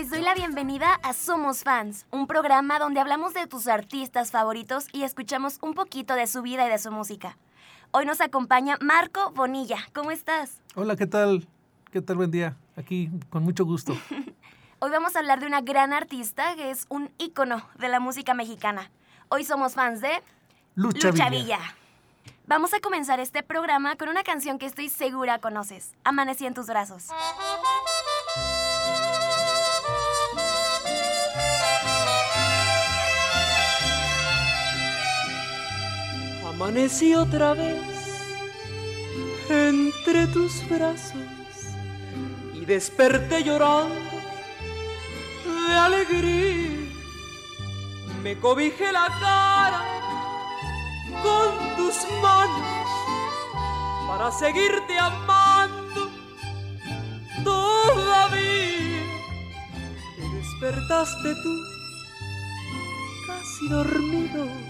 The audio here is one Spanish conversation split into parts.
Les doy la bienvenida a Somos Fans, un programa donde hablamos de tus artistas favoritos y escuchamos un poquito de su vida y de su música. Hoy nos acompaña Marco Bonilla. ¿Cómo estás? Hola, ¿qué tal? ¿Qué tal? Buen día. Aquí con mucho gusto. Hoy vamos a hablar de una gran artista que es un ícono de la música mexicana. Hoy somos fans de Lucha, Villa. Vamos a comenzar este programa con una canción que estoy segura conoces. Amanecí en tus brazos. Amanecí otra vez entre tus brazos y desperté llorando de alegría. Me cobijé la cara con tus manos para seguirte amando todavía. Te despertaste tú casi dormido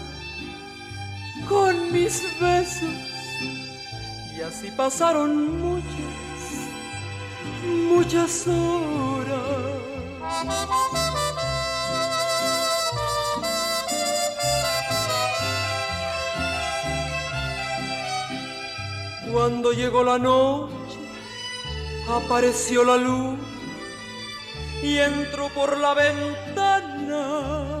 con mis besos. Y así pasaron muchas, muchas horas. Cuando llegó la noche, apareció la luz y entró por la ventana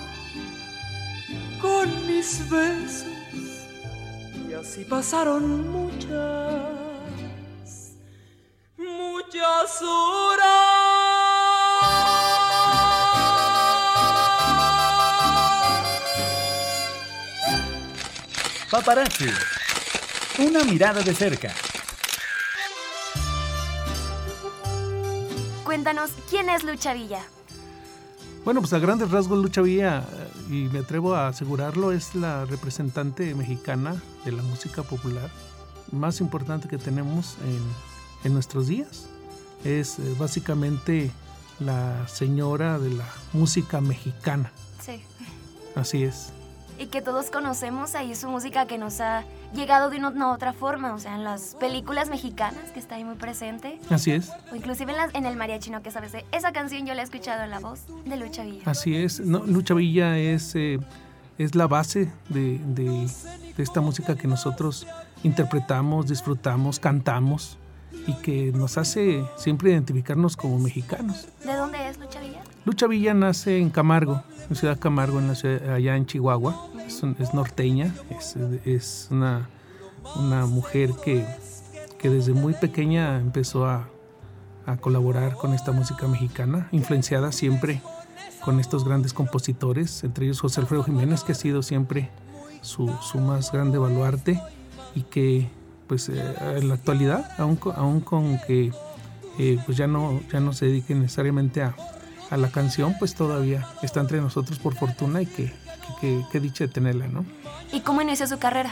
con mis besos. Y así pasaron muchas, muchas horas. Paparazzi. Una mirada de cerca. Cuéntanos, ¿quién es Lucha Villa? Bueno, pues a grandes rasgos Lucha Villa, y me atrevo a asegurarlo, es la representante mexicana de la música popular más importante que tenemos en, en nuestros días. Es eh, básicamente la señora de la música mexicana. Sí. Así es. Y que todos conocemos ahí su música que nos ha llegado de una, una otra forma, o sea, en las películas mexicanas, que está ahí muy presente, Así es. o inclusive en, las- en el mariachino, que sabes, esa canción yo la he escuchado en la voz de Lucha Villa. Así es. No, Lucha Villa es, eh, es la base de, de- de esta música que nosotros interpretamos, disfrutamos, cantamos y que nos hace siempre identificarnos como mexicanos. ¿De dónde es Lucha Villa? Lucha Villa nace en Camargo, en Ciudad Camargo, en la ciudad- allá en Chihuahua. Es, norteña, es, una, una mujer que, que desde muy pequeña empezó a, a colaborar con esta música mexicana, influenciada siempre con estos grandes compositores, entre ellos José Alfredo Jiménez, que ha sido siempre su, su más grande baluarte y que pues eh, en la actualidad, aún, aún con que eh, pues ya no, ya no se dedique necesariamente a, a la canción, pues todavía está entre nosotros por fortuna y que, que, dicha de tenerla, ¿no? ¿Y cómo inició su carrera?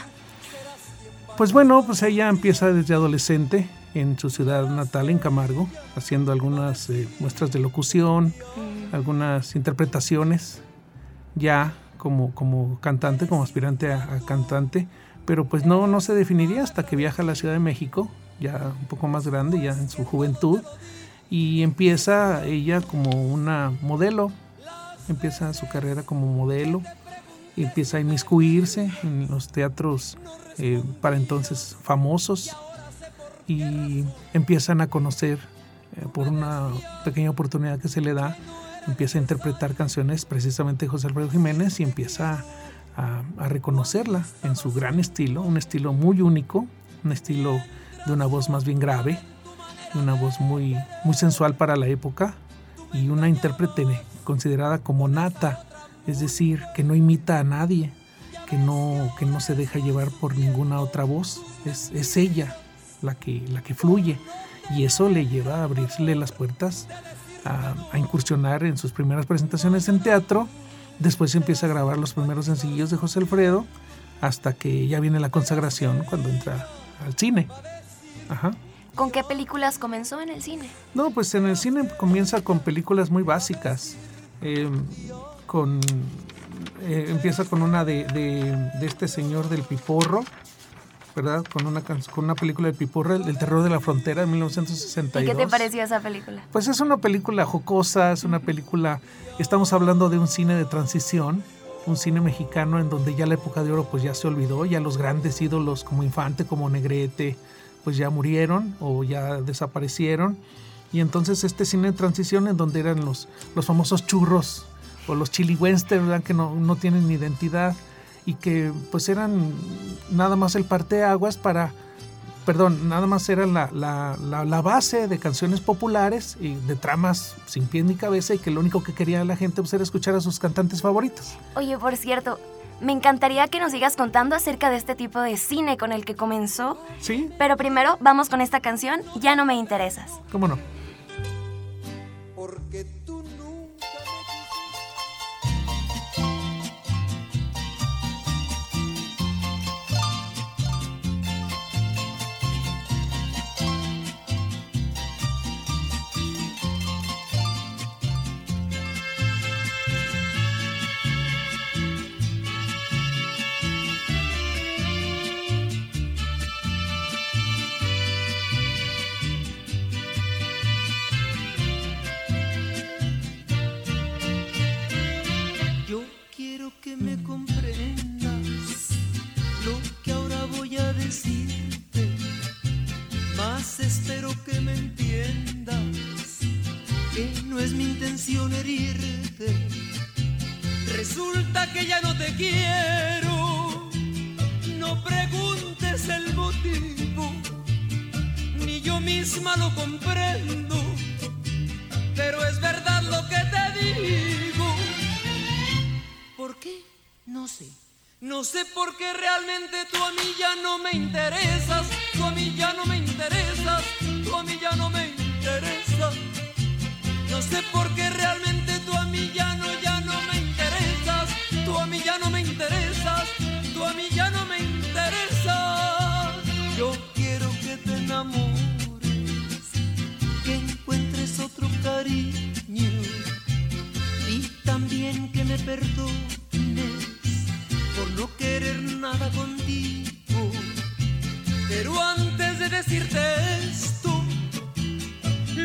Pues bueno, pues ella empieza desde adolescente en su ciudad natal, en Camargo, haciendo algunas eh, muestras de locución, algunas interpretaciones, ya como, como cantante, como aspirante a, a cantante, pero pues no, no se definiría hasta que viaja a la Ciudad de México, ya un poco más grande, ya en su juventud, y empieza ella como una modelo, empieza su carrera como modelo, y empieza a inmiscuirse en los teatros eh, para entonces famosos y empiezan a conocer eh, por una pequeña oportunidad que se le da, empieza a interpretar canciones precisamente José Alfredo Jiménez y empieza a, reconocerla en su gran estilo, un estilo muy único, un estilo de una voz más bien grave, una voz muy, muy sensual para la época y una intérprete considerada como nata, es decir, que no imita a nadie, que no, que no se deja llevar por ninguna otra voz, es, es ella la que, la que fluye y eso le lleva a abrirle las puertas a, a incursionar en sus primeras presentaciones en teatro, después empieza a grabar los primeros sencillos de José Alfredo, hasta que ya viene la consagración cuando entra al cine. Ajá. ¿Con qué películas comenzó en el cine? No, pues en el cine comienza con películas muy básicas. eh, con eh, empieza con una de, de- de este señor del Piporro, ¿verdad? Con una con una película del Piporro, el, el terror de la frontera, en ¿Y 1962. qué te pareció esa película? Pues es una película jocosa, es una película, estamos hablando de un cine de transición, un cine mexicano en donde ya la época de oro pues ya se olvidó, ya los grandes ídolos como Infante, como Negrete, pues ya murieron o ya desaparecieron. Y entonces este cine de transición en donde eran los, los famosos churros o los chili western, ¿verdad? que no, no tienen identidad y que pues eran nada más el parteaguas para perdón, nada más era la, la- la- la base de canciones populares y de tramas sin pie ni cabeza y que lo único que quería la gente pues, era escuchar a sus cantantes favoritos. Oye, por cierto, me encantaría que nos sigas contando acerca de este tipo de cine con el que comenzó, ¿Sí? pero primero vamos con esta canción, Ya no me interesas. ¿Cómo no? Porque herirte. Resulta que ya no te quiero, no preguntes el motivo, ni yo misma lo comprendo, pero es verdad lo que te digo. ¿Por qué? No sé. No sé por qué realmente tú a mí ya no me interesas. Tú a mí ya no me interesas. No sé por qué realmente tú a mí ya no, ya no me interesas. Tú a mí ya no me interesas. Tú a mí ya no me interesas. Yo quiero que te enamores, que encuentres otro cariño y también que me perdones por no querer nada contigo. Pero antes de decirte esto,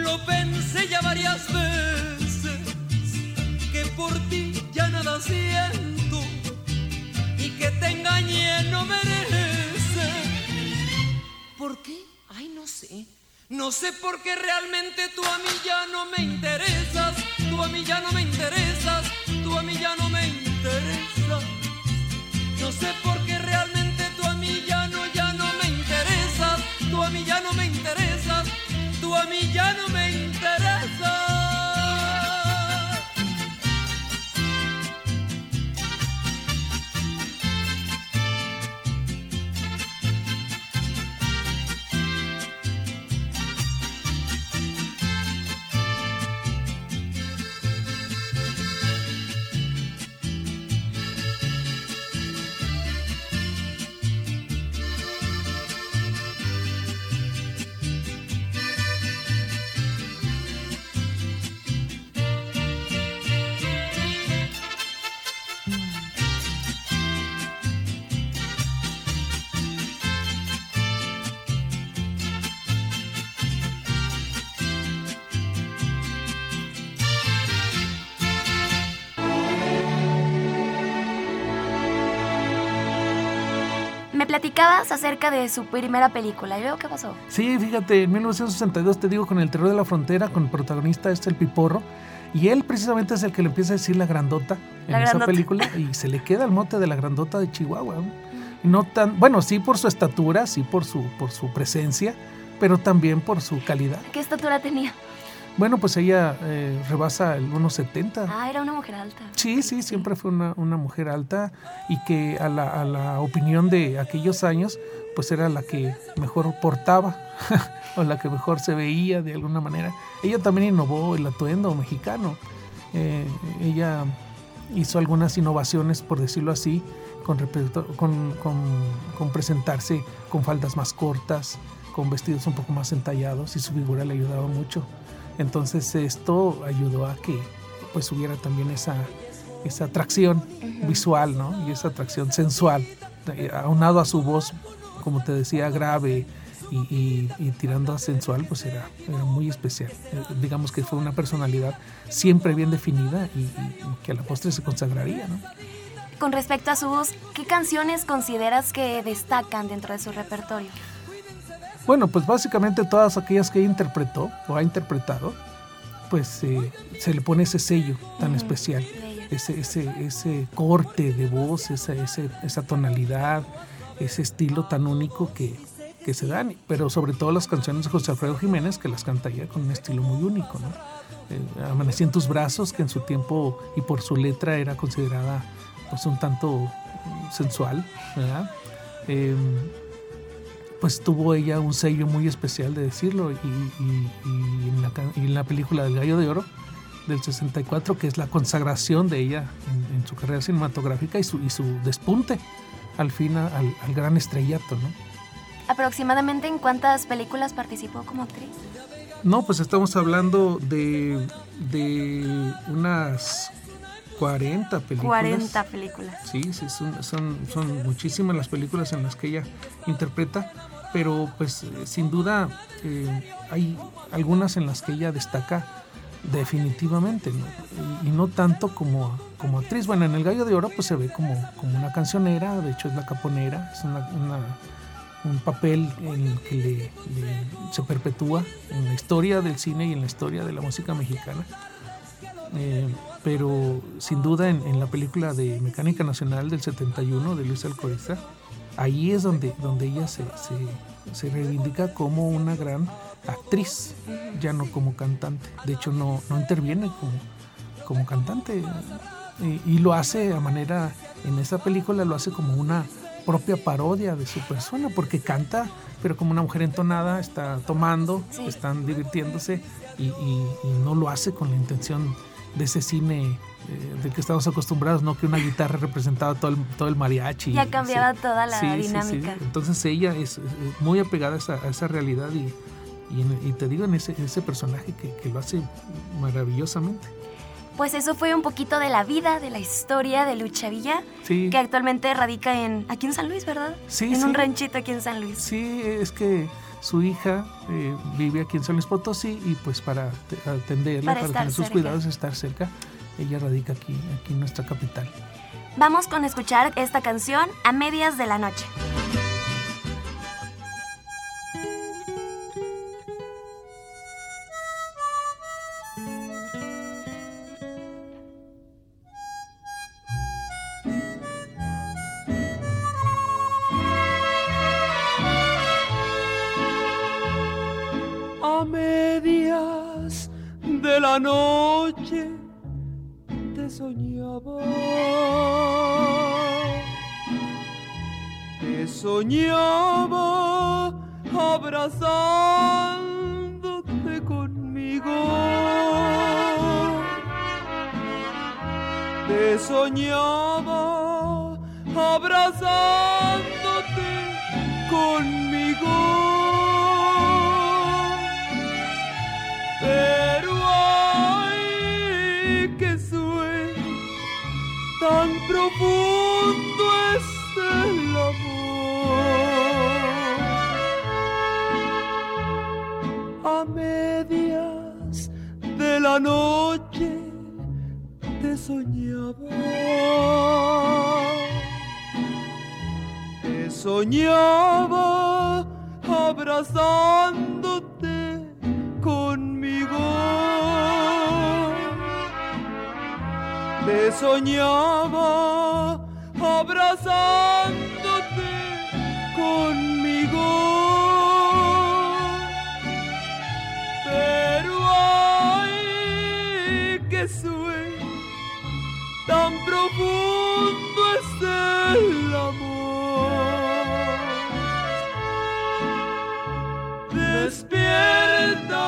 lo pensé ya varias veces, que por ti ya nada siento y que te engañé no merece. ¿Por qué? Ay, no sé. No sé por qué realmente tú a mí ya no me interesas. Tú a mí ya no me interesas. Tú a mí ya no me interesas. No sé por qué realmente tú a mí ya no, ya no me interesas. Tú a mí ya no me interesas, a mí ya no me interesas. Platicabas acerca de su primera película. ¿Y luego qué pasó? Sí, fíjate, en 1962 te digo con El terror de la frontera, con el protagonista este el Piporro, y él precisamente es el que le empieza a decir la grandota en La esa película y se le queda el mote de la grandota de Chihuahua. No tan, bueno, sí por su estatura, sí por su por su presencia, pero también por su calidad. ¿Qué estatura tenía? Bueno, pues ella eh, rebasa el 1.70. Ah, era una mujer alta. Sí, sí, siempre fue una, una mujer alta y que a la, a la opinión de aquellos años, pues era la que mejor portaba o la que mejor se veía de alguna manera. Ella también innovó el atuendo mexicano. Eh, ella hizo algunas innovaciones, por decirlo así, con, con, con- con presentarse con faldas más cortas, con vestidos un poco más entallados y su figura le ayudaba mucho. Entonces esto ayudó a que pues hubiera también esa, esa atracción visual, ¿no? Y esa atracción sensual, eh, aunado a su voz, como te decía, grave y, y- y tirando a sensual, pues era, era muy especial. Eh, digamos que fue una personalidad siempre bien definida y- y que a la postre se consagraría, ¿no? Con respecto a su voz, ¿qué canciones consideras que destacan dentro de su repertorio? Bueno, pues básicamente todas aquellas que interpretó o ha interpretado, pues eh, se le pone ese sello tan especial, ese, ese, ese corte de voz, esa, ese- esa tonalidad, ese estilo tan único que, que se dan, pero sobre todo las canciones de José Alfredo Jiménez que las canta ella con un estilo muy único, ¿no? Eh, Amanecí en tus brazos, que en su tiempo y por su letra era considerada pues un tanto sensual, ¿verdad? Em, pues tuvo ella un sello muy especial de decirlo y, y- y en, la, y en la película del Gallo de Oro del 64 que es la consagración de ella en, en su carrera cinematográfica y su, y su despunte al fin al, al gran estrellato, ¿no? ¿Aproximadamente en cuántas películas participó como actriz? No, pues estamos hablando de, de unas 40 películas. 40 películas. Sí, sí, son, son, son muchísimas las películas en las que ella interpreta, pero pues sin duda eh, hay algunas en las que ella destaca definitivamente, ¿no? Y, y no tanto como, como actriz. Bueno, en El Gallo de Oro pues se ve como, como una cancionera, de hecho es la caponera, es una- una- un papel en el que le- le- se perpetúa en la historia del cine y en la historia de la música mexicana. Eh, pero sin duda en, en la película de Mecánica Nacional del 71 de Luis Alcoriza, ahí es donde, donde ella se, se- se reivindica como una gran actriz, ya no como cantante. De hecho, no, no interviene como, como cantante y, y lo hace a manera, en esa película lo hace como una propia parodia de su persona, porque canta, pero como una mujer entonada, está tomando, Sí. están divirtiéndose y, y- y no lo hace con la intención de ese cine eh, del que estamos acostumbrados, no que una guitarra representaba todo el, todo el mariachi. Ya cambiaba toda la Sí, sí, sí. dinámica. Entonces ella es, es muy apegada a esa, a esa realidad y, y, en- y te digo en ese, ese personaje que, que lo hace maravillosamente. Pues eso fue un poquito de la vida, de la historia de Lucha Villa, Sí, que actualmente radica en aquí en San Luis, ¿verdad? Sí, En un ranchito aquí en San Luis. sí, es que su hija eh, vive aquí en San Luis Potosí y pues para te- atenderla, Para para, tener sus cerca. cuidados, estar cerca, ella radica aquí, aquí en nuestra capital. Vamos con escuchar esta canción a medias de la noche. De la noche te soñaba. Te soñaba abrazándote conmigo. Te soñaba abrazándote noche te soñaba. Te soñaba abrazándote conmigo. Te soñaba abrazándote conmigo. Tan profundo es el amor. Despierta,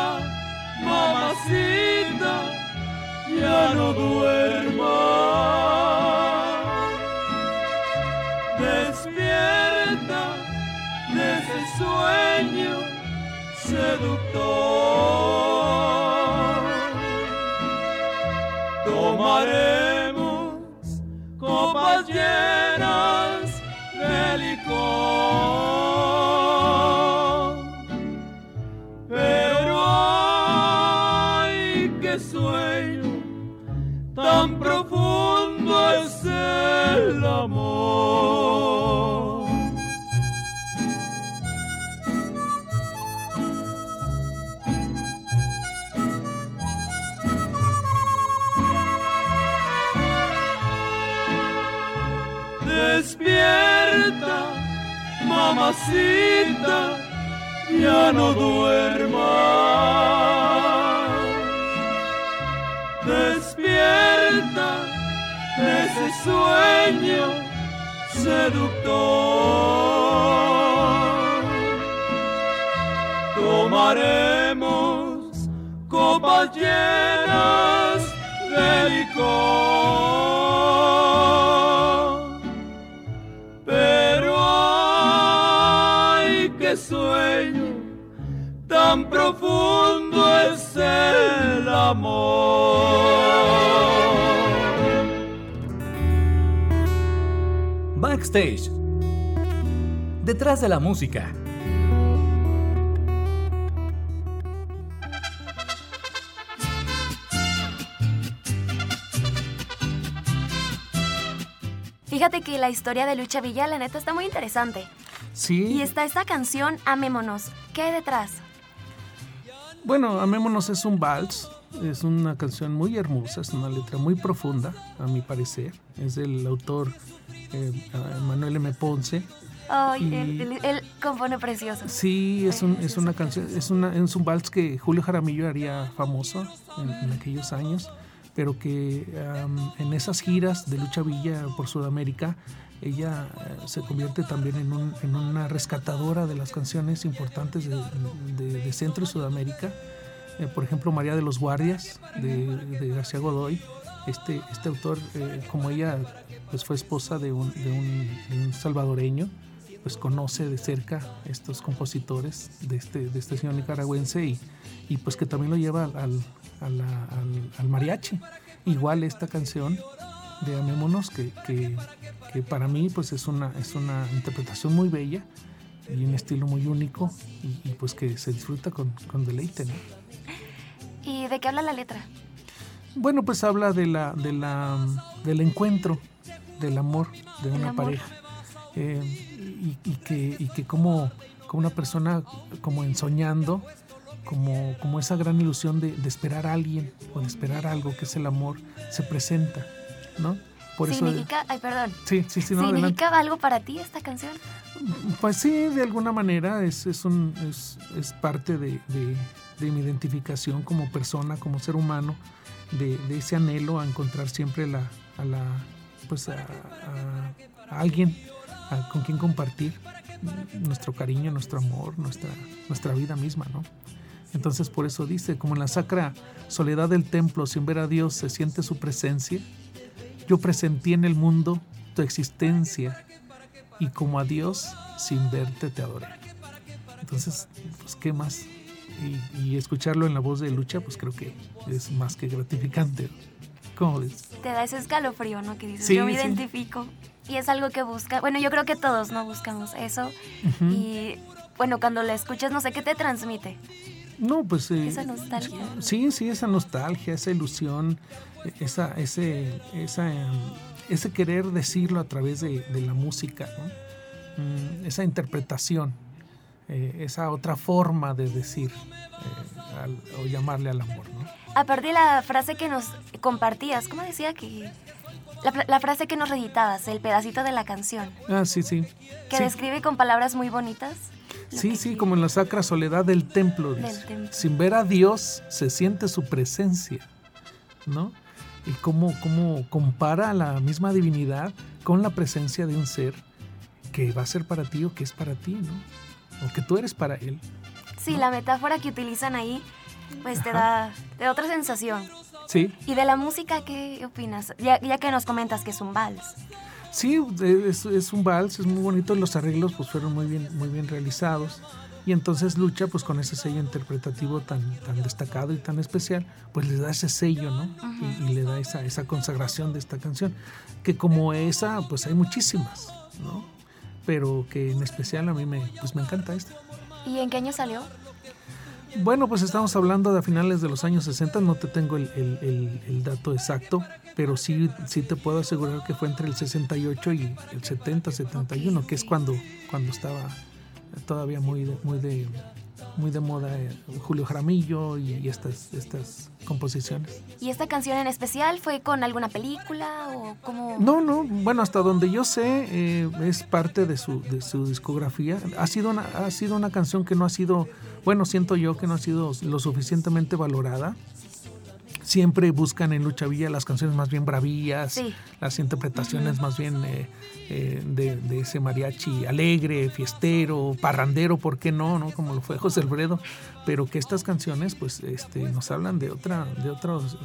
mamacita, ya no duermas. Despierta de ese sueño seductor. Mamacita, ya no duermas. Despierta de ese sueño seductor. Tomaremos copas llenas de licor. Amor. Backstage. Detrás de la música. Fíjate que la historia de Lucha Villa, la neta, está muy interesante. Sí. Y está esta canción, Amémonos. ¿Qué hay detrás? Bueno, Amémonos es un vals, es una canción muy hermosa, es una letra muy profunda, a mi parecer. Es del autor eh, Manuel M. Ponce. Ay, Y- él, él- él compone precioso. Sí, es, un- es una canción, es, una, es un vals que Julio Jaramillo haría famoso en, en aquellos años, pero que am, en esas giras de Lucha Villa por Sudamérica, ella eh, se convierte también en, un- en una rescatadora de las canciones importantes de, de- de Centro y Sudamérica. Eh, por ejemplo, María de los Guardias, de, García Godoy. Este, este autor, eh, como ella pues, fue esposa de un, salvadoreño, pues conoce de cerca estos compositores de este, de este señor nicaragüense y, y pues que también lo lleva al, al- mariachi. Igual esta canción de Amémonos, que, que, para mí pues es una, es una interpretación muy bella y un estilo muy único y, pues que se disfruta con, deleite. ¿Y de qué habla la letra? Bueno, pues habla de la, de la, del encuentro, del amor de una amor. pareja. Eh, y, y que, y que como, como una persona como ensoñando, como, como esa gran ilusión de, de esperar a alguien o de esperar algo que es el amor, se presenta, ¿no? Por eso, ¿Significa, ay, perdón, sí, sí, sí, no, adelante. ¿significa algo para ti esta canción? Pues sí, de alguna manera es, es, un, es, es parte de, de- de mi identificación como persona, como ser humano, de, ese anhelo a encontrar siempre la, a, la, pues a, alguien con quien compartir nuestro cariño, nuestro amor, nuestra, nuestra vida misma, ¿no? Entonces por eso dice, como en la sacra soledad del templo, sin ver a Dios se siente su presencia, yo presentí en el mundo tu existencia y como a Dios sin verte te adoré. Entonces, pues qué más. Y, y escucharlo en la voz de Lucha, pues creo que es más que gratificante. ¿Cómo ves? Te da ese escalofrío, ¿no? Que dices, Sí, yo me sí. identifico. Y es algo que busca. Bueno, yo creo que todos no buscamos eso. Ujú. Y bueno, cuando la escuchas, no sé qué te transmite. No, pues... eh, Esa nostalgia. Sí, sí, esa nostalgia, esa ilusión, esa, ese, esa, ese querer decirlo a través de, de la música, ¿no? Mm, esa interpretación, eh, esa otra forma de decir eh, al- o llamarle al amor, ¿no? Aparte de la frase que nos compartías, ¿cómo decía que...? La, frase que nos reeditabas, el pedacito de la canción, Ah, sí, sí. que Sí. describe con palabras muy bonitas. Sí, sí, como en la sacra soledad del templo, Del dice. templo. Sin ver a Dios se siente su presencia, ¿no? Y cómo, cómo compara la misma divinidad con la presencia de un ser que va a ser para ti o que es para ti, ¿no? O que tú eres para él. Sí, la metáfora que utilizan ahí, pues te da, te da otra sensación. Sí, ¿Y de la música qué opinas? Ya, ya que nos comentas que es un vals. sí, es, es un vals, es muy bonito, los arreglos pues fueron muy bien, muy bien realizados. Y entonces Lucha, pues con ese sello interpretativo tan, tan destacado y tan especial, pues le da ese sello, ¿no? y, y le da esa, esa consagración de esta canción. Que como esa, pues hay muchísimas, ¿no? Pero que en especial a mí me, pues me encanta esta. ¿Y en qué año salió? Bueno, pues estamos hablando de a finales de los años 60, no te tengo el, el- el- el dato exacto, pero sí, sí te puedo asegurar que fue entre el 68 y el 70, 71, que es cuando, cuando estaba todavía muy de, muy de, muy de moda eh, Julio Jaramillo y, y estas, estas composiciones. ¿Y esta canción en especial fue con alguna película o cómo? No, no, bueno, hasta donde yo sé, eh, es parte de su, de su discografía. Ha sido, una, ha sido una canción que no ha sido, bueno, siento yo que no ha sido lo suficientemente valorada. Siempre buscan en Lucha Villa las canciones más bien bravías, Sí. las interpretaciones más bien eh, eh, de, de ese mariachi alegre, fiestero, parrandero, ¿por qué no? no? Como lo fue José Alfredo. Pero que estas canciones pues este, nos hablan de, otra, de, otros,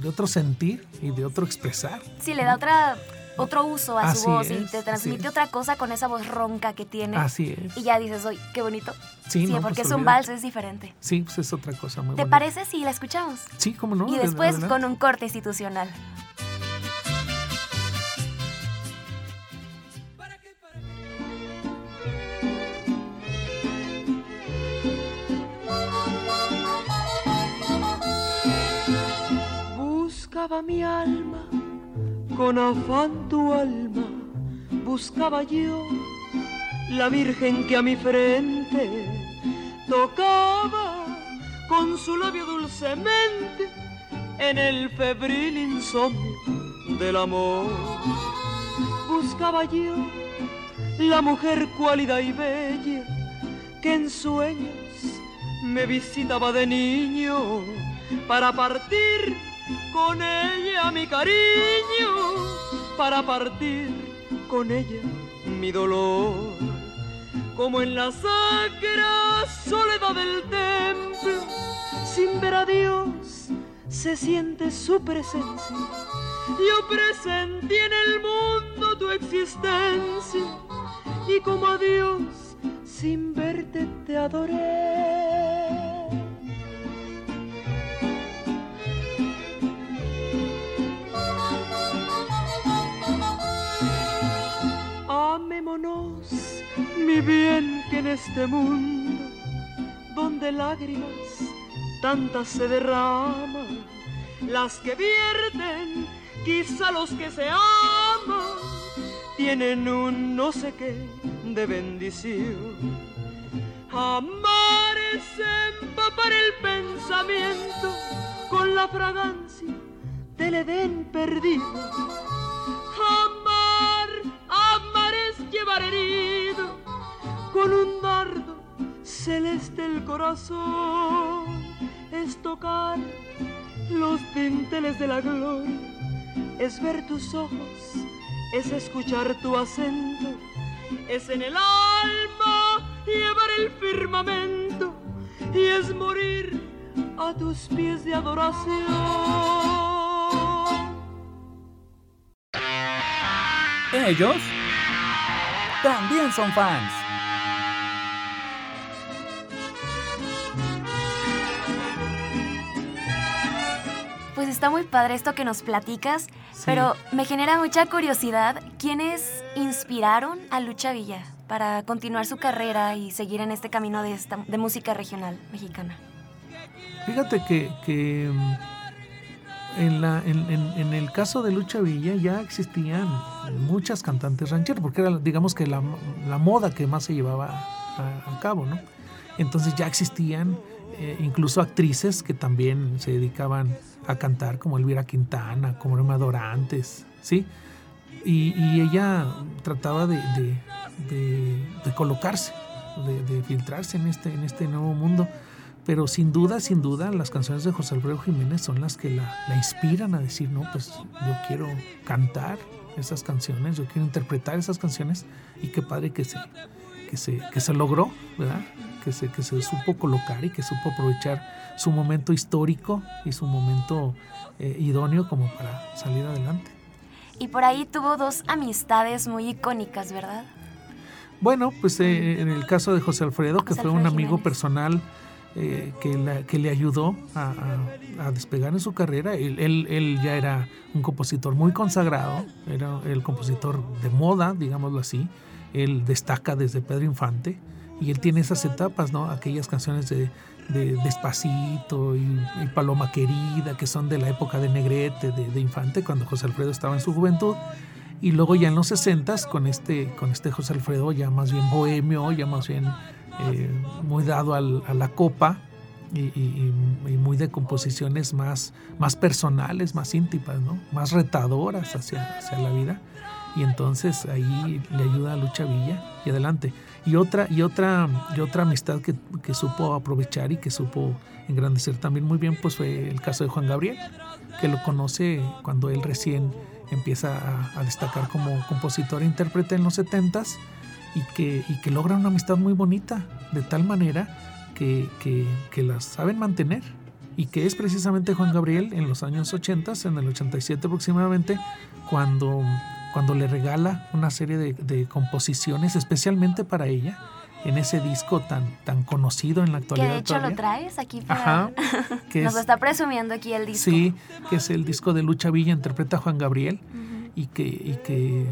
de otro sentir y de otro expresar. Sí, le da otra, otro uso a Así su voz y te transmite otra cosa con esa voz ronca que tiene. Así es. Y ya dices, oye, qué bonito. Sí, no, porque pues, es un vals, es diferente. Sí, pues es otra cosa muy ¿Te bonita. parece si la escuchamos? Sí, cómo no. y después adelante. con un corte institucional. Buscaba mi alma, con afán tu alma, buscaba yo la virgen que a mi frente tocaba con su labio dulcemente en el febril insomnio del amor. Buscaba yo la mujer cuálida y bella que en sueños me visitaba de niño para partir con ella mi cariño, para partir con ella mi dolor. Como en la sacra soledad del templo, sin ver a Dios, se siente su presencia. Yo presentí en el mundo tu existencia y como a Dios, sin verte te adoré. Amémonos, mi bien, que en este mundo, donde lágrimas tantas se derraman, las que vierten, quizá los que se aman, tienen un no sé qué de bendición. Amar es empapar el pensamiento con la fragancia del Edén perdido llevar herido con un dardo celeste el corazón, es tocar los dinteles de la gloria, es ver tus ojos, es escuchar tu acento, es en el alma llevar el firmamento y es morir a tus pies de adoración. Ellos también son fans. Pues está muy padre esto que nos platicas, pero me genera mucha curiosidad. ¿Quiénes inspiraron a Lucha Villa para continuar su carrera y seguir en este camino de, esta, de música regional mexicana? Fíjate que, que en, la, en, en- en el caso de Lucha Villa ya existían muchas cantantes rancheras, porque era, digamos que la, la moda que más se llevaba a, a cabo, ¿no? Entonces ya existían eh, incluso actrices que también se dedicaban a cantar, como Elvira Quintana, como Irma Dorantes, ¿sí? Y, y ella trataba de, de- de- de colocarse, de, filtrarse en este, en este nuevo mundo. Pero sin duda, sin duda, las canciones de José Alfredo Jiménez son las que la, la inspiran a decir, no, pues yo quiero cantar esas canciones, yo quiero interpretar esas canciones y qué padre que se, que se, que se logró, ¿verdad? Que se, que se supo colocar y que supo aprovechar su momento histórico y su momento eh, idóneo como para salir adelante. Y por ahí tuvo dos amistades muy icónicas, ¿verdad? Bueno, pues eh, en el caso de José Alfredo, que José fue un amigo Jiménez. personal eh, que, le ayudó a, despegar en su carrera, él, ya era un compositor muy consagrado, era el compositor de moda, digámoslo así. Él destaca desde Pedro Infante y él tiene esas etapas, ¿no? Aquellas canciones de, de Despacito y, Paloma Querida, que son de la época de Negrete, de, de Infante, cuando José Alfredo estaba en su juventud. Y luego ya en los 60 con este, con este José Alfredo ya más bien bohemio, ya más bien eh, muy dado al- a la copa y, y- y muy de composiciones más, más personales, más íntimas, ¿no? más retadoras hacia, hacia la vida. Y entonces ahí le ayuda a Lucha Villa y adelante. Y otra, y otra, y otra amistad que, que supo aprovechar y que supo engrandecer también muy bien, pues fue el caso de Juan Gabriel, que lo conoce cuando él recién empieza a, a destacar como compositor e intérprete en los 70s y que, y que logra una amistad muy bonita, de tal manera que, que, que las saben mantener. Y que es precisamente Juan Gabriel en los años 80, en el 87 aproximadamente, cuando, cuando le regala una serie de, de composiciones especialmente para ella en ese disco tan, tan conocido en la Que actualidad. de hecho lo todavía. traes aquí para... Ajá, que Nos es- está presumiendo aquí el disco. Sí, que es el disco de Lucha Villa, interpreta a Juan Gabriel Ujú. y que, y que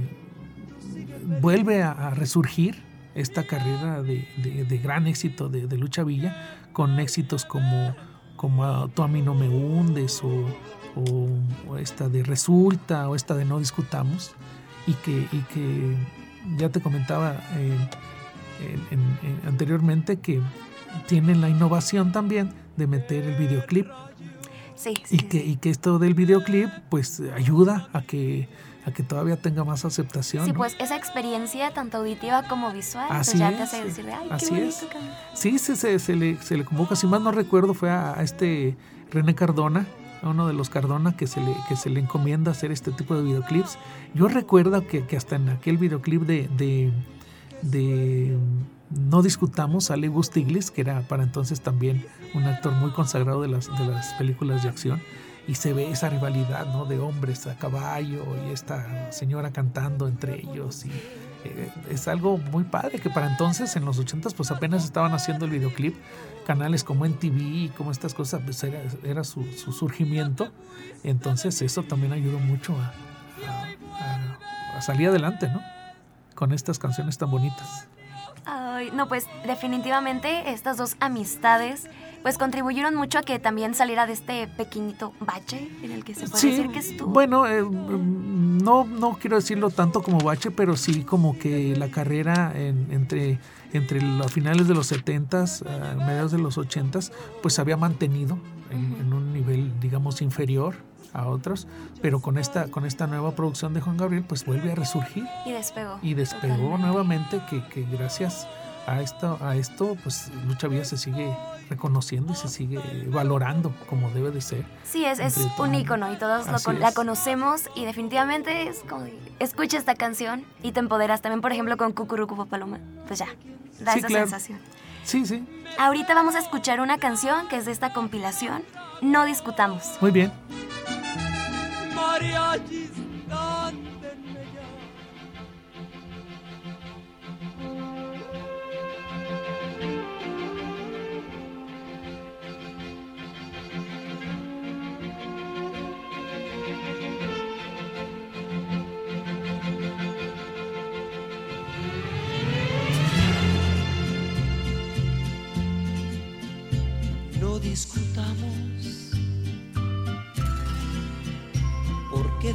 vuelve a, a resurgir esta carrera de, de- de gran éxito de, de Lucha Villa con éxitos como, como Tú a mí no me hundes o, o- o esta de Resulta o esta de No discutamos y que, y que ya te comentaba eh, en- en- en- anteriormente que tienen la innovación también de meter el videoclip Sí, sí, y que, sí. y que esto del videoclip pues ayuda a que, a que todavía tenga más aceptación. Sí, ¿no? pues esa experiencia tanto auditiva como visual, pues Así ya es, te hace decir, de, ay, Así qué bonito es. canta". Sí, se, se, se le, se le convoca, si mal no recuerdo, fue a, a este René Cardona, a uno de los Cardona que se le, que se le encomienda hacer este tipo de videoclips. Yo recuerdo que, que hasta en aquel videoclip de, de, de No Discutamos sale Gus Tiglis, que era para entonces también un actor muy consagrado de las, de las películas de acción. Y se ve esa rivalidad ¿no? de hombres a caballo y esta señora cantando entre ellos. Y, eh, es algo muy padre que para entonces, en los 80s, pues apenas estaban haciendo el videoclip. Canales como NTV y como estas cosas, pues era, era su, su surgimiento. Entonces eso también ayudó mucho a, a- a- salir adelante, ¿no? Con estas canciones tan bonitas. Ay, no, pues definitivamente estas dos amistades pues contribuyeron mucho a que también saliera de este pequeñito bache en el que se puede decir que estuvo. Bueno, eh, no, no quiero decirlo tanto como bache, pero sí como que la carrera entre, entre los finales de los 70s, a mediados de los 80s, pues se había mantenido en, en un nivel, digamos, inferior a otros, pero con esta, con esta nueva producción de Juan Gabriel, pues vuelve a resurgir. Y despegó. Y despegó nuevamente que, que, gracias a esto, a esto, pues Lucha Villa se sigue reconociendo y se sigue valorando como debe de ser. Sí, es, es un ícono y todos la conocemos y definitivamente es como, escucha esta canción y te empoderas también, por ejemplo, con Cucurucu Paloma. Pues ya, da esa sensación. Sí, sí. Ahorita vamos a escuchar una canción que es de esta compilación, No Discutamos. Muy bien. No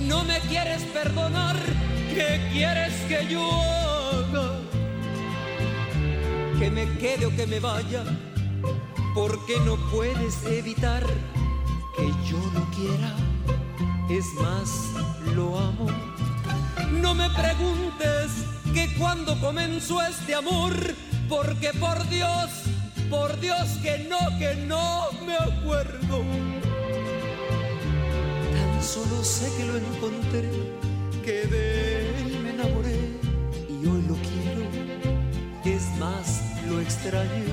y no me quieres perdonar, ¿qué quieres que yo haga? Que me quede o que me vaya, porque no puedes evitar que yo lo quiera. Es más, lo amo. No me preguntes que cuando comenzó este amor, porque por Dios, por Dios que no, que no me acuerdo Solo sé que lo encontré, que de él me enamoré y hoy lo quiero. Es más, lo extraño.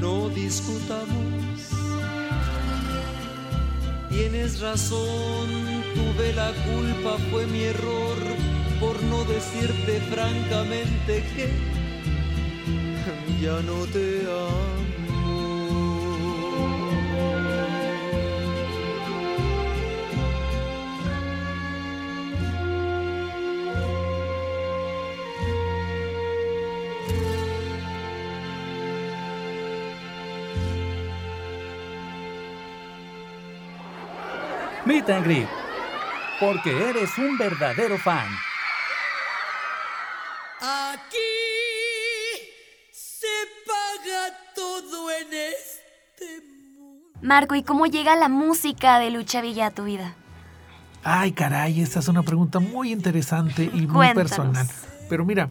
No discutamos. Tienes razón, tuve la culpa, fue mi error por no decirte francamente que ya no te amo. Meet and Greet, porque eres un verdadero fan. Aquí se paga todo en este mundo. Marco, ¿y cómo llega la música de Lucha Villa a tu vida? Ay, caray, esta es una pregunta muy interesante y muy personal. Pero mira,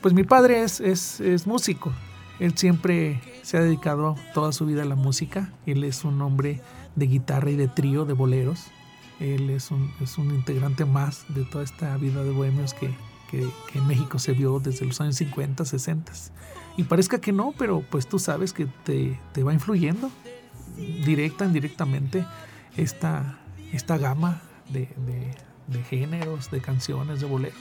pues mi padre es, es, es músico. Él siempre se ha dedicado toda su vida a la música. Él es un hombre de guitarra y de trío, de boleros. Él es un, es un integrante más de toda esta vida de bohemios que, que, en México se vio desde los años 50, 60. Y parezca que no, pero pues tú sabes que te, te va influyendo directa, indirectamente, esta, esta gama de, de, de, géneros, de canciones, de boleros.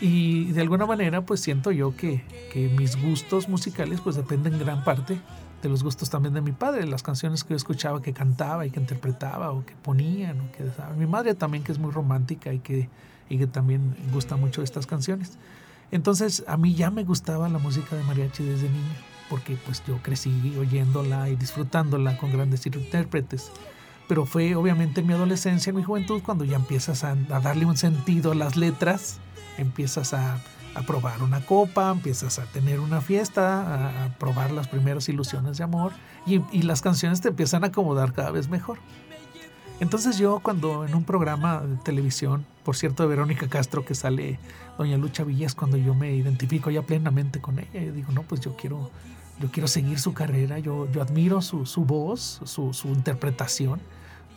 Y de alguna manera pues siento yo que, que mis gustos musicales pues dependen en gran parte de los gustos también de mi padre, las canciones que yo escuchaba que cantaba y que interpretaba o que ponían. O que, mi madre también que es muy romántica y que, y que también gusta mucho estas canciones. Entonces a mí ya me gustaba la música de mariachi desde niño, porque pues yo crecí oyéndola y disfrutándola con grandes intérpretes. Pero fue obviamente en mi adolescencia, en mi juventud, cuando ya empiezas a, darle un sentido a las letras, empiezas a a probar una copa, empiezas a tener una fiesta, a, probar las primeras ilusiones de amor y, y, las canciones te empiezan a acomodar cada vez mejor. Entonces yo cuando en un programa de televisión, por cierto de Verónica Castro que sale Doña Lucha Villas, cuando yo me identifico ya plenamente con ella, yo digo, no, pues yo quiero, yo quiero seguir su carrera, yo, yo admiro su, su voz, su, su interpretación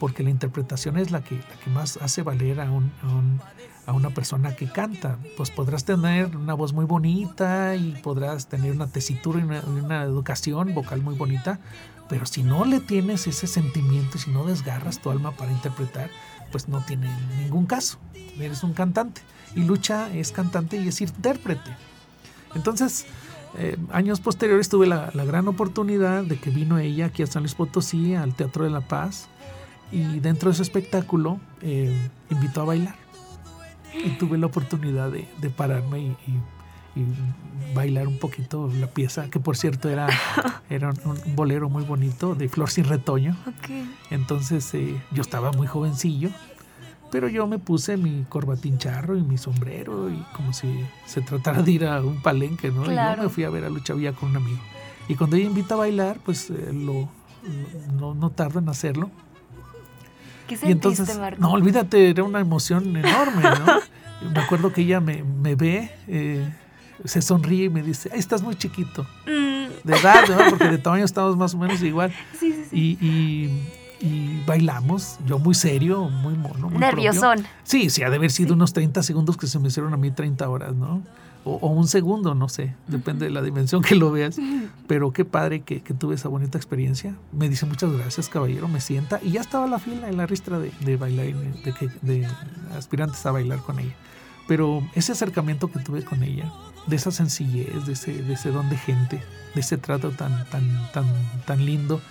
porque la interpretación es la que, más hace valer a, un, a, un, a, una persona que canta. Pues podrás tener una voz muy bonita y podrás tener una tesitura y una, educación vocal muy bonita, pero si no le tienes ese sentimiento, si no desgarras tu alma para interpretar, pues no tiene ningún caso. Eres un cantante. Y Lucha es cantante y es intérprete. Entonces, eh, años posteriores tuve la, la, gran oportunidad de que vino ella aquí a San Luis Potosí, al Teatro de la Paz, y dentro de ese espectáculo eh, invitó a bailar. Y tuve la oportunidad de, de pararme y, y, y, bailar un poquito la pieza, que por cierto era, era un, bolero muy bonito de Flor sin retoño. Okay. Entonces eh, yo estaba muy jovencillo pero yo me puse mi corbatín charro y mi sombrero y como si se tratara de ir a un palenque, ¿no? Claro. Y yo me fui a ver a Lucha Villa con un amigo. Y cuando ella invita a bailar, pues eh, lo, no, no tardo en hacerlo. ¿Qué sentiste, y entonces, Marco? no, olvídate, era una emoción enorme, ¿no? me acuerdo que ella me, me ve, eh, se sonríe y me dice, Ay, estás muy chiquito. Mm. De edad, ¿no? Porque de tamaño estamos más o menos igual. Sí, sí, sí. Y, y, y bailamos, yo muy serio, muy mono. Muy Nerviosón. Propio. Sí, sí, ha de haber sido sí. unos 30 segundos que se me hicieron a mí 30 horas, ¿no? O, o un segundo, no sé, depende de la dimensión que lo veas. Pero qué padre que, que, tuve esa bonita experiencia. Me dice muchas gracias, caballero, me sienta. Y ya estaba la fila en la ristra de, de bailar, de, de, de aspirantes a bailar con ella. Pero ese acercamiento que tuve con ella, de esa sencillez, de ese, de ese don de gente, de ese trato tan, tan, tan, tan lindo,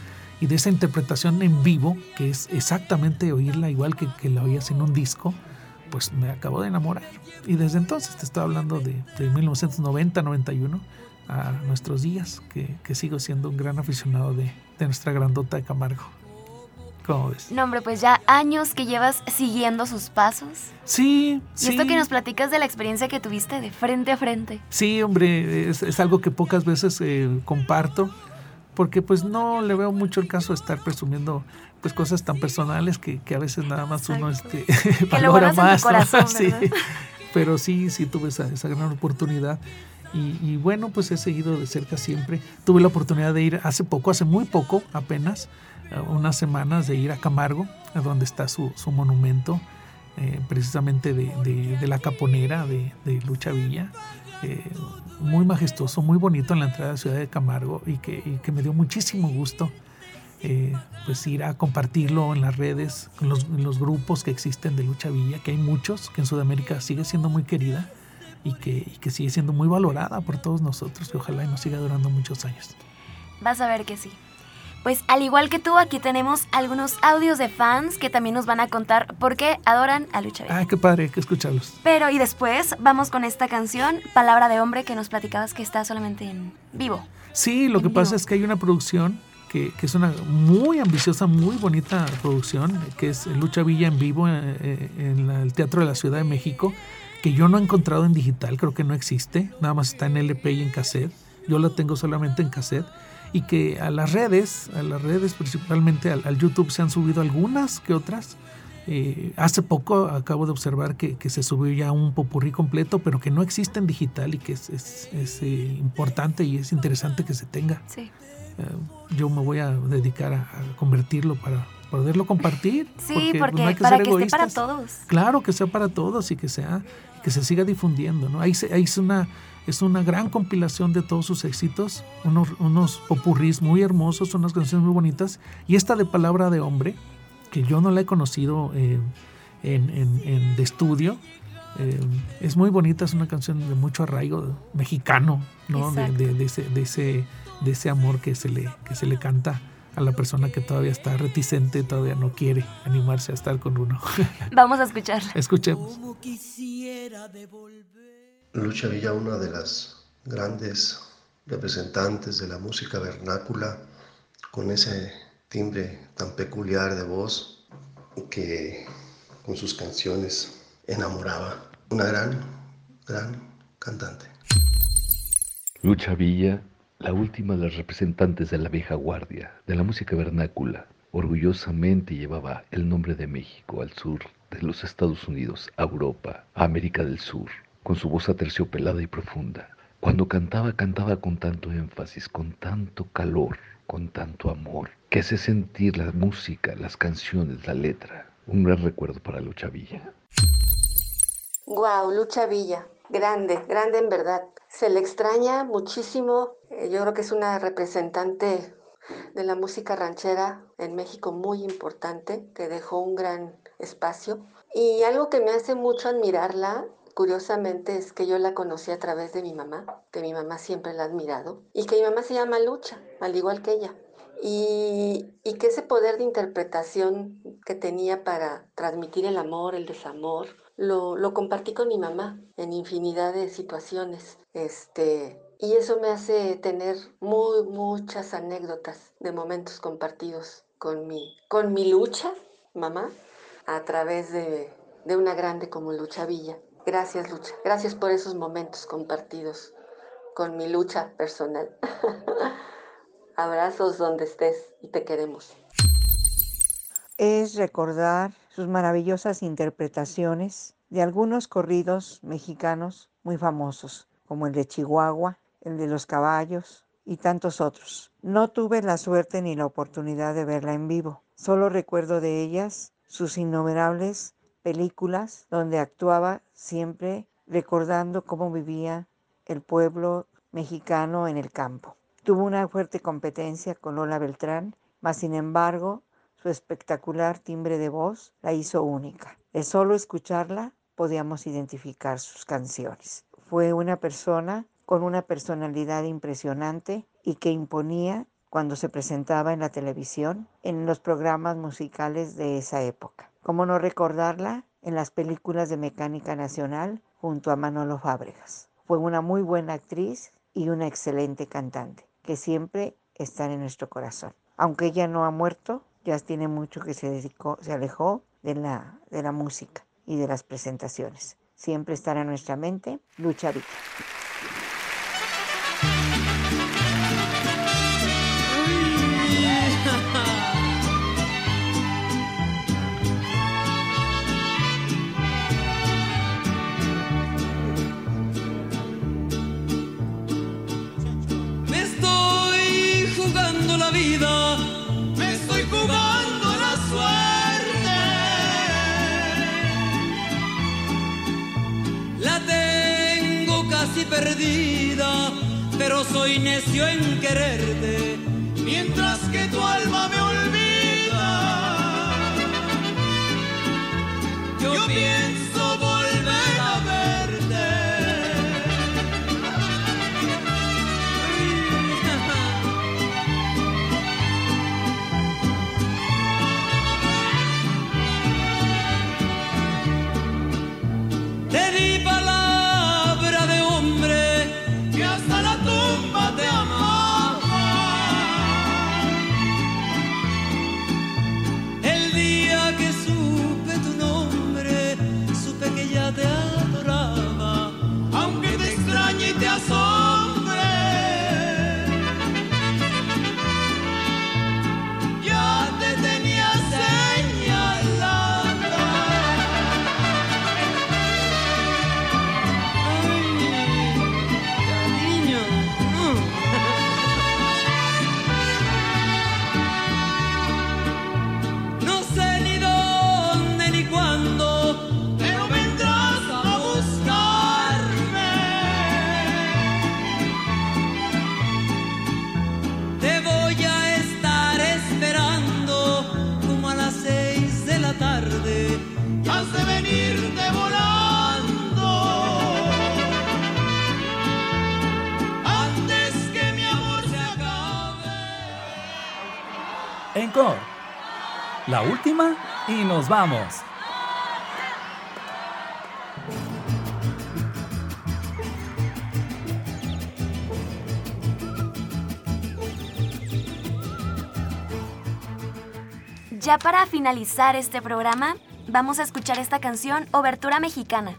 y de esa interpretación en vivo, que es exactamente oírla igual que, que la oías en un disco, pues me acabo de enamorar. Y desde entonces te estoy hablando de, de 1990, 91, a nuestros días, que, que, sigo siendo un gran aficionado de, de nuestra grandota de Camargo. ¿Cómo ves? No, hombre, pues ya años que llevas siguiendo sus pasos. Sí, y sí. esto que nos platicas de la experiencia que tuviste de frente a frente. Sí, hombre, es, es algo que pocas veces eh, comparto porque pues no le veo mucho el caso de estar presumiendo pues cosas tan personales que, que a veces nada más Exacto. uno este, que valora lo más. Corazón, ¿no? sí. Pero sí, sí tuve esa, esa gran oportunidad. Y, y, bueno, pues he seguido de cerca siempre. Tuve la oportunidad de ir hace poco, hace muy poco apenas, unas semanas de ir a Camargo, a donde está su, su monumento, eh, precisamente de, de, de, la caponera de, de Lucha Villa. Eh, muy majestuoso, muy bonito en la entrada de la ciudad de Camargo y que, y que me dio muchísimo gusto eh, pues ir a compartirlo en las redes, en los, en los, grupos que existen de Lucha Villa, que hay muchos, que en Sudamérica sigue siendo muy querida y que, y que sigue siendo muy valorada por todos nosotros y ojalá y nos siga durando muchos años. Vas a ver que sí. Pues al igual que tú, aquí tenemos algunos audios de fans que también nos van a contar por qué adoran a Lucha Villa. Ah, qué padre, que escucharlos. Pero y después vamos con esta canción, Palabra de Hombre, que nos platicabas que está solamente en vivo. Sí, lo en que vivo. pasa es que hay una producción que, que, es una muy ambiciosa, muy bonita producción, que es Lucha Villa en vivo en, en la, el Teatro de la Ciudad de México, que yo no he encontrado en digital, creo que no existe, nada más está en LP y en cassette. Yo la tengo solamente en cassette y que a las redes, a las redes principalmente al, al YouTube se han subido algunas que otras. Eh, hace poco acabo de observar que, que, se subió ya un popurrí completo, pero que no existe en digital y que es, es, es eh, importante y es interesante que se tenga. Sí. Eh, yo me voy a dedicar a, a, convertirlo para poderlo compartir. Sí, porque, porque no hay que para ser que egoístas. esté para todos. Claro, que sea para todos y que sea que se siga difundiendo. ¿no? Ahí, se, ahí es una es una gran compilación de todos sus éxitos, unos, unos popurrís muy hermosos, unas canciones muy bonitas, y esta de Palabra de Hombre, que yo no la he conocido eh, en, en, en, de estudio, eh, es muy bonita, es una canción de mucho arraigo mexicano, ¿no? De, de, de, ese, de, ese, de ese amor que se, le, que se le canta a la persona que todavía está reticente, todavía no quiere animarse a estar con uno. Vamos a escucharla. Escuchemos. Lucha Villa, una de las grandes representantes de la música vernácula, con ese timbre tan peculiar de voz que con sus canciones enamoraba. Una gran, gran cantante. Lucha Villa, la última de las representantes de la vieja guardia, de la música vernácula, orgullosamente llevaba el nombre de México al sur, de los Estados Unidos a Europa, a América del Sur con su voz aterciopelada y profunda, Cuando cantaba, cantaba con tanto énfasis, con tanto calor, con tanto amor, que hace sentir la música, las canciones, la letra. Un gran recuerdo para Lucha Villa. Guau, Lucha Villa, grande, grande en verdad. Se le extraña muchísimo. Eh, yo creo que es una representante de la música ranchera en México muy importante, que dejó un gran espacio. Y algo que me hace mucho admirarla, curiosamente, es que yo la conocí a través de mi mamá, que mi mamá siempre la ha admirado, y que mi mamá se llama Lucha, al igual que ella. Y, y que ese poder de interpretación que tenía para transmitir el amor, el desamor, lo, compartí con mi mamá en infinidad de situaciones. Este, y eso me hace tener muy, muchas anécdotas de momentos compartidos con mi, con mi lucha, mamá, a través de, de una grande como Lucha Villa. Gracias, Lucha. Gracias por esos momentos compartidos con mi lucha personal. Abrazos donde estés y te queremos. Es recordar sus maravillosas interpretaciones de algunos corridos mexicanos muy famosos, como el de Chihuahua, el de los caballos y tantos otros. No tuve la suerte ni la oportunidad de verla en vivo. Solo recuerdo de ellas sus innumerables películas donde actuaba siempre recordando cómo vivía el pueblo mexicano en el campo. Tuvo una fuerte competencia con Lola Beltrán, mas sin embargo su espectacular timbre de voz la hizo única. De solo escucharla podíamos identificar sus canciones. Fue una persona con una personalidad impresionante y que imponía cuando se presentaba en la televisión en los programas musicales de esa época. ¿Cómo no recordarla en las películas de Mecánica Nacional junto a Manolo Fábregas? Fue una muy buena actriz y una excelente cantante que siempre están en nuestro corazón. Aunque ella no ha muerto, ya tiene mucho que se dedicó, se alejó de la, de la música y de las presentaciones. Siempre estará en nuestra mente Lucha. Perdida, pero soy necio en quererte, mientras que tu alma me olvida. Yo pienso Encore. La última y nos vamos. Ya para finalizar este programa, vamos a escuchar esta canción, Obertura Mexicana.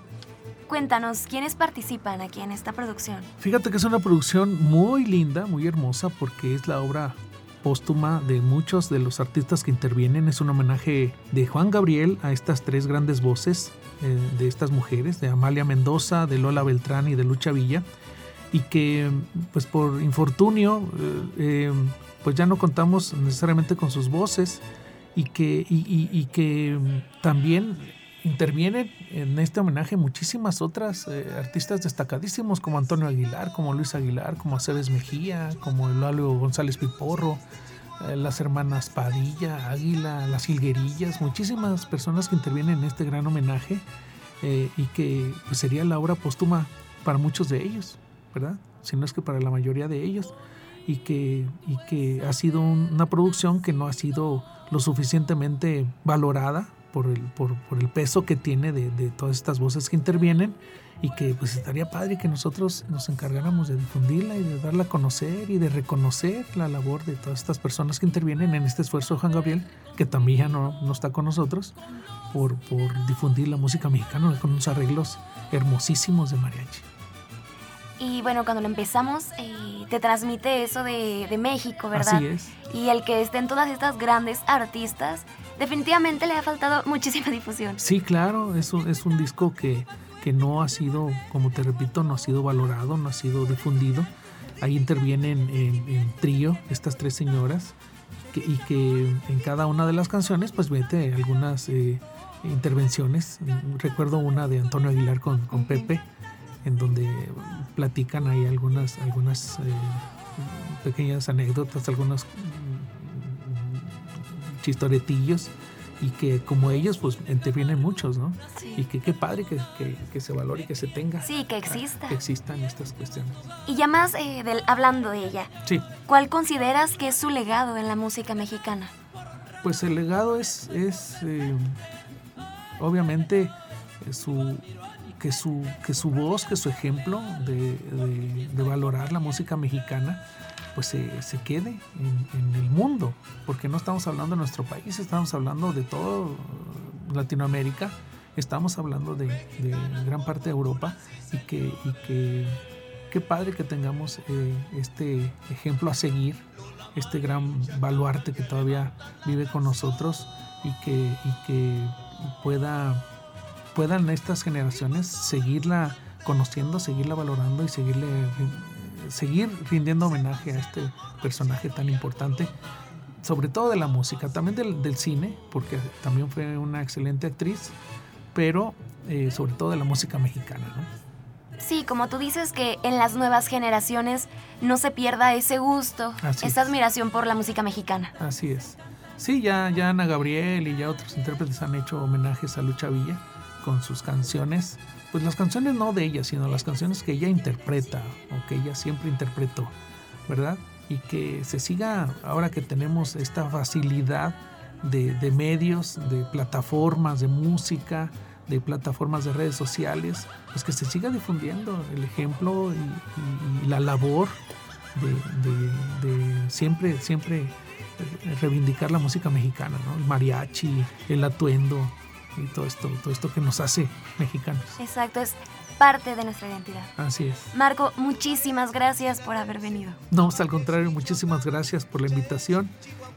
Cuéntanos, ¿quiénes participan aquí en esta producción? Fíjate que es una producción muy linda, muy hermosa, porque es la obra póstuma de muchos de los artistas que intervienen. Es un homenaje de Juan Gabriel a estas tres grandes voces eh, de estas mujeres, de Amalia Mendoza, de Lola Beltrán y de Lucha Villa. y que pues por infortunio eh, eh, pues ya no contamos necesariamente con sus voces y que, y, que también intervienen en este homenaje muchísimas otras eh, artistas destacadísimos como Antonio Aguilar, como Luis Aguilar, como Aceves Mejía, como Eulálio González Piporro, las hermanas Padilla, Águila, las Hilguerillas, muchísimas personas que intervienen en este gran homenaje y que pues, sería la obra póstuma para muchos de ellos. ¿verdad? Sino es que para la mayoría de ellos y que, y que ha sido una producción que no ha sido lo suficientemente valorada por el, por, el peso que tiene de, de, todas estas voces que intervienen y que pues estaría padre que nosotros nos encargáramos de difundirla y de darla a conocer y de reconocer la labor de todas estas personas que intervienen en este esfuerzo Juan Gabriel, que también ya no, no está con nosotros, por, por difundir la música mexicana con unos arreglos hermosísimos de mariachi. Y bueno, cuando lo empezamos, eh, te transmite eso de, México, ¿verdad? Así es. Y el que estén todas estas grandes artistas, definitivamente le ha faltado muchísima difusión. Sí, claro, es un, es un disco que, que no ha sido, como te repito, no ha sido valorado, no ha sido difundido. Ahí intervienen en, trío estas tres señoras y que en cada una de las canciones pues mete algunas eh, intervenciones. Recuerdo una de Antonio Aguilar con, con Pepe en donde platican ahí algunas, algunas eh, pequeñas anécdotas, algunos mm, chistoretillos y que como ellos pues intervienen muchos, ¿no? Y que qué padre que, que, se valore y que se tenga. Sí, que exista. Que existan estas cuestiones. Y ya más eh, del, hablando de ella, sí. ¿cuál consideras que es su legado en la música mexicana? Pues el legado es, es eh, obviamente su que su, que su voz, que su ejemplo de, valorar la música mexicana, pues se, quede en, el mundo, porque no estamos hablando de nuestro país, estamos hablando de todo Latinoamérica, estamos hablando de, gran parte de Europa y que, y que qué padre que tengamos eh, este ejemplo a seguir, este gran baluarte que todavía vive con nosotros y que, y que pueda puedan estas generaciones seguirla conociendo, seguirla valorando y seguirle seguir rindiendo homenaje a este personaje tan importante, sobre todo de la música, también del, cine, porque también fue una excelente actriz, pero eh, sobre todo de la música mexicana, ¿no? Sí, como tú dices que en las nuevas generaciones no se pierda ese gusto, esa admiración por la música mexicana. Así es. Sí, ya, ya Ana Gabriel y ya otros intérpretes han hecho homenajes a Lucha Villa con sus canciones, pues las canciones no de ella, sino las canciones que ella interpreta o que ella siempre interpretó, ¿verdad? Y que se siga, ahora que tenemos esta facilidad de, medios, de plataformas, de música, de plataformas de redes sociales, pues que se siga difundiendo el ejemplo y, la labor de, de, siempre, siempre reivindicar la música mexicana, ¿no? El mariachi, el atuendo, y todo esto, todo esto que nos hace mexicanos. Exacto, es parte de nuestra identidad. Así es. Marco, muchísimas gracias por haber venido. No, al contrario, muchísimas gracias por la invitación.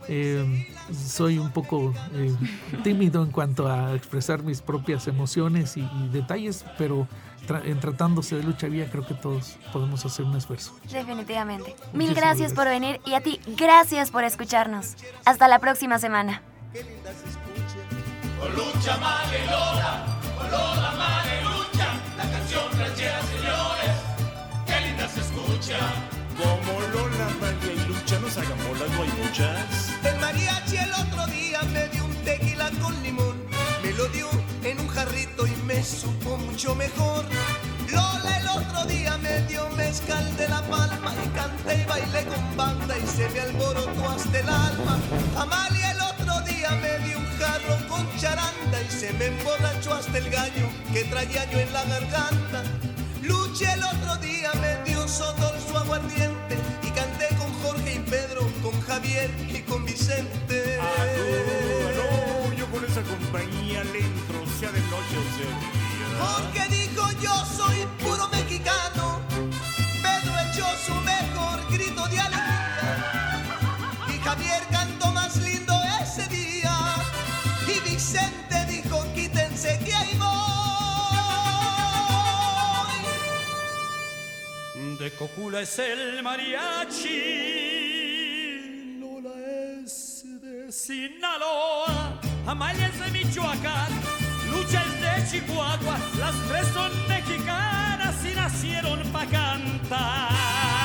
Eh, soy un poco eh, tímido en cuanto a expresar mis propias emociones y, detalles, pero en tratándose de lucha vía creo que todos podemos hacer un esfuerzo. Definitivamente. Mil gracias, gracias por venir y a ti, gracias por escucharnos. Hasta la próxima semana. Con lucha Lola, con Lola lucha, la canción ranchera, señores, qué linda se escucha. Como Lola, y Lucha, nos hagan bolas, no hay muchas. El mariachi el otro día me dio un tequila con limón, me lo dio en un jarrito y me supo mucho mejor. Lola el otro día me dio mezcal de la palma y canté y bailé con banda y se me alborotó hasta el alma. Se me emborrachó hasta el gallo que traía yo en la garganta. Luche el otro día me dio sodor su aguardiente y canté con Jorge y Pedro, con Javier y con Vicente. Aló, yo con esa compañía le entro, sea de noche o sea de día. Porque dijo yo soy Cocula es el mariachi, Lola es de Sinaloa, Amalia es de Michoacán, Lucha es de Chihuahua, las tres son mexicanas y nacieron pa' cantar.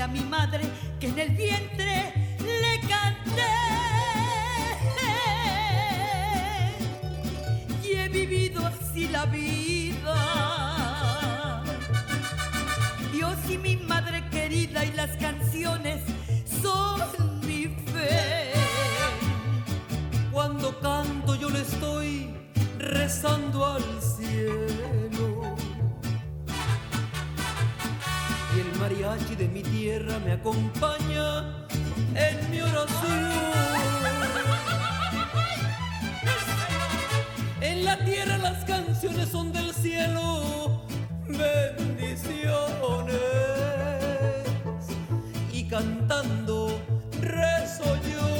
Día mi madre que en el vientre le canté. Y he vivido así la vida. Dios y mi madre querida y las canciones son mi fe. Cuando canto yo le estoy rezando al cielo. Mariachi de mi tierra me acompaña en mi oración. En la tierra las canciones son del cielo, bendiciones. Y cantando rezo yo.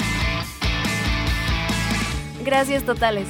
Gracias totales.